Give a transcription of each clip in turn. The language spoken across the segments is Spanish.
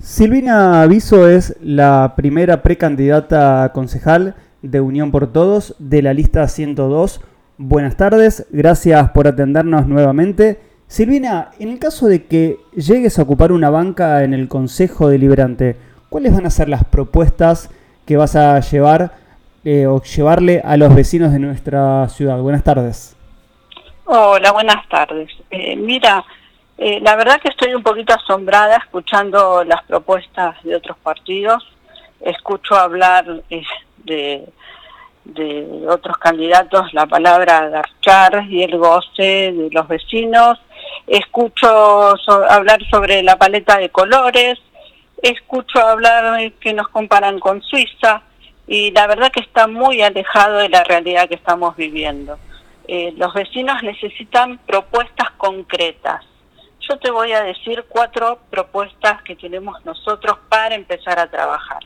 Silvina Aviso es la primera precandidata a concejal de Unión por Todos de la lista 102. Buenas tardes, gracias por atendernos nuevamente. Silvina, en el caso de que llegues a ocupar una banca en el Consejo Deliberante, ¿cuáles van a ser las propuestas que vas a llevar eh, o llevarle a los vecinos de nuestra ciudad? Buenas tardes. Hola, buenas tardes. Eh, mira, eh, la verdad que estoy un poquito asombrada escuchando las propuestas de otros partidos. Escucho hablar eh, de, de otros candidatos la palabra garchar y el goce de los vecinos. Escucho hablar sobre la paleta de colores. Escucho hablar que nos comparan con Suiza y la verdad que está muy alejado de la realidad que estamos viviendo. Eh, los vecinos necesitan propuestas concretas yo te voy a decir cuatro propuestas que tenemos nosotros para empezar a trabajar.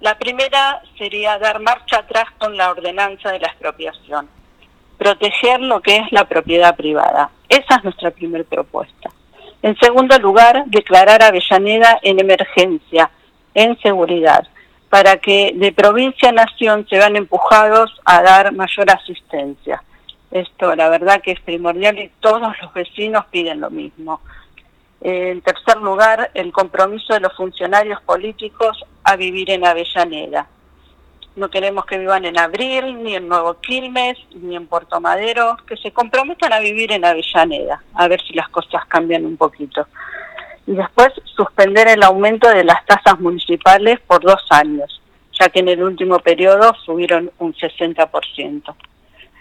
La primera sería dar marcha atrás con la ordenanza de la expropiación, proteger lo que es la propiedad privada. Esa es nuestra primera propuesta. En segundo lugar, declarar a Avellaneda en emergencia, en seguridad, para que de provincia a nación se van empujados a dar mayor asistencia. Esto la verdad que es primordial y todos los vecinos piden lo mismo. En tercer lugar, el compromiso de los funcionarios políticos a vivir en Avellaneda. No queremos que vivan en Abril, ni en Nuevo Quilmes, ni en Puerto Madero, que se comprometan a vivir en Avellaneda, a ver si las cosas cambian un poquito. Y después, suspender el aumento de las tasas municipales por dos años, ya que en el último periodo subieron un 60%.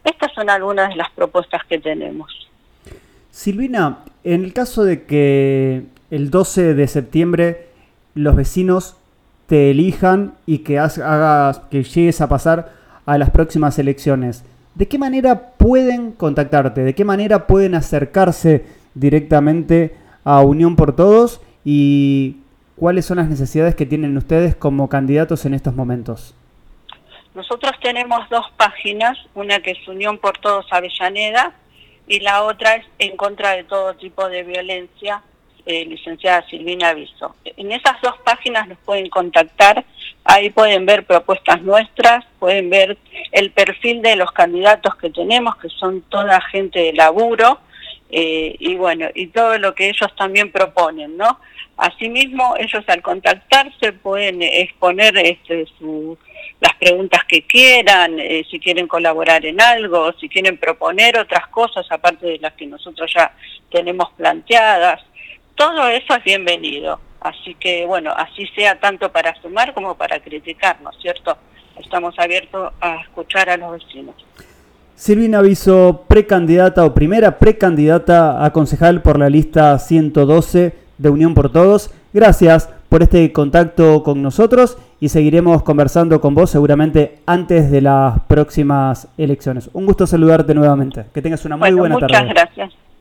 Estas son algunas de las propuestas que tenemos. Silvina, en el caso de que el 12 de septiembre los vecinos te elijan y que hagas que llegues a pasar a las próximas elecciones, ¿de qué manera pueden contactarte? ¿De qué manera pueden acercarse directamente a Unión por Todos? ¿Y cuáles son las necesidades que tienen ustedes como candidatos en estos momentos? Nosotros tenemos dos páginas, una que es Unión por Todos Avellaneda y la otra es En contra de todo tipo de violencia, eh, licenciada Silvina Aviso. En esas dos páginas nos pueden contactar, ahí pueden ver propuestas nuestras, pueden ver el perfil de los candidatos que tenemos, que son toda gente de laburo, eh, y bueno, y todo lo que ellos también proponen, ¿no? Asimismo, ellos al contactarse pueden exponer este, su, las preguntas que quieran, eh, si quieren colaborar en algo, si quieren proponer otras cosas aparte de las que nosotros ya tenemos planteadas. Todo eso es bienvenido. Así que, bueno, así sea tanto para sumar como para criticar, ¿no es cierto? Estamos abiertos a escuchar a los vecinos. Silvina Aviso, precandidata o primera precandidata a concejal por la lista 112 de Unión por Todos. Gracias por este contacto con nosotros y seguiremos conversando con vos seguramente antes de las próximas elecciones. Un gusto saludarte nuevamente. Que tengas una muy buena tarde. Muchas gracias.